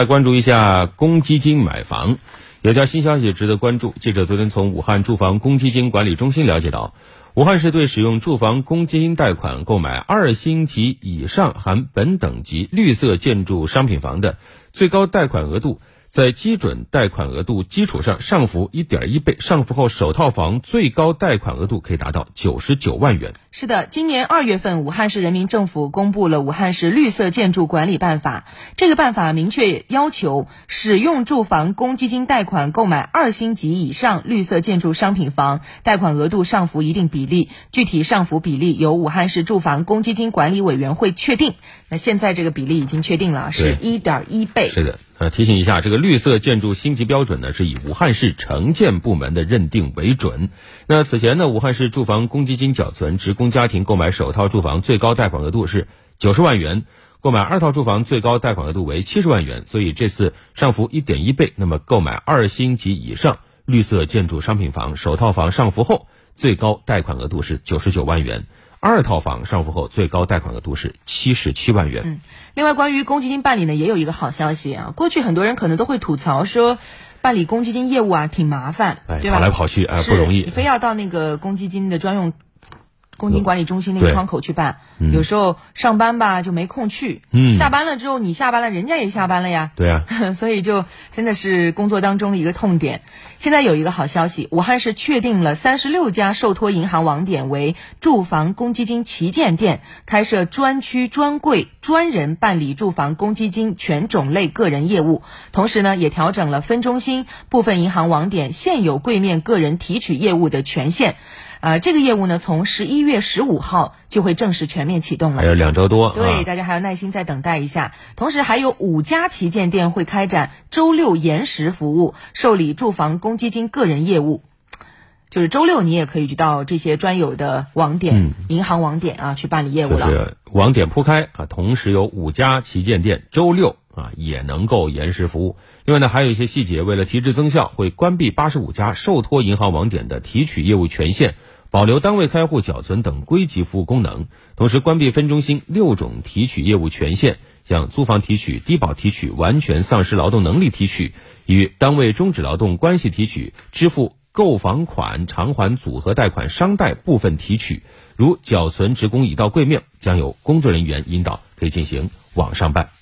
来关注一下公积金买房，有条新消息值得关注。记者昨天从武汉住房公积金管理中心了解到，武汉市对使用住房公积金贷款购买二星级以上含本等级绿色建筑商品房的最高贷款额度。在基准贷款额度基础上上浮一点一倍，上浮后首套房最高贷款额度可以达到九十九万元。是的，今年二月份，武汉市人民政府公布了《武汉市绿色建筑管理办法》。这个办法明确要求，使用住房公积金贷款购买二星级以上绿色建筑商品房，贷款额度上浮一定比例，具体上浮比例由武汉市住房公积金管理委员会确定。那现在这个比例已经确定了，是一点一倍。是的。呃，提醒一下，这个绿色建筑星级标准呢，是以武汉市城建部门的认定为准。那此前呢，武汉市住房公积金缴存职工家庭购买首套住房最高贷款额度是九十万元，购买二套住房最高贷款额度为七十万元，所以这次上浮一点一倍。那么，购买二星级以上绿色建筑商品房首套房上浮后，最高贷款额度是九十九万元。二套房上浮后，最高贷款额度是七十七万元。嗯，另外关于公积金办理呢，也有一个好消息啊。过去很多人可能都会吐槽说，办理公积金业务啊挺麻烦，对吧？跑来跑去哎不容易，你非要到那个公积金的专用。公积金管理中心那个窗口去办，有时候上班吧就没空去，下班了之后你下班了，人家也下班了呀，对呀，所以就真的是工作当中的一个痛点。现在有一个好消息，武汉市确定了三十六家受托银行网点为住房公积金旗舰店，开设专区专柜，专人办理住房公积金全种类个人业务。同时呢，也调整了分中心部分银行网点现有柜面个人提取业务的权限。啊，这个业务呢，从十一月十五号就会正式全面启动了，还有两周多。对，大家还要耐心再等待一下。同时，还有五家旗舰店会开展周六延时服务，受理住房公积金个人业务。就是周六你也可以去到这些专有的网点、银行网点啊去办理业务了。是网点铺开啊，同时有五家旗舰店周六啊也能够延时服务。另外呢，还有一些细节，为了提质增效，会关闭八十五家受托银行网点的提取业务权限。保留单位开户缴存等归集服务功能，同时关闭分中心六种提取业务权限，像租房提取、低保提取、完全丧失劳动能力提取、与单位终止劳动关系提取、支付购房款偿还组合贷款商贷部分提取。如缴存职工已到柜面，将有工作人员引导，可以进行网上办。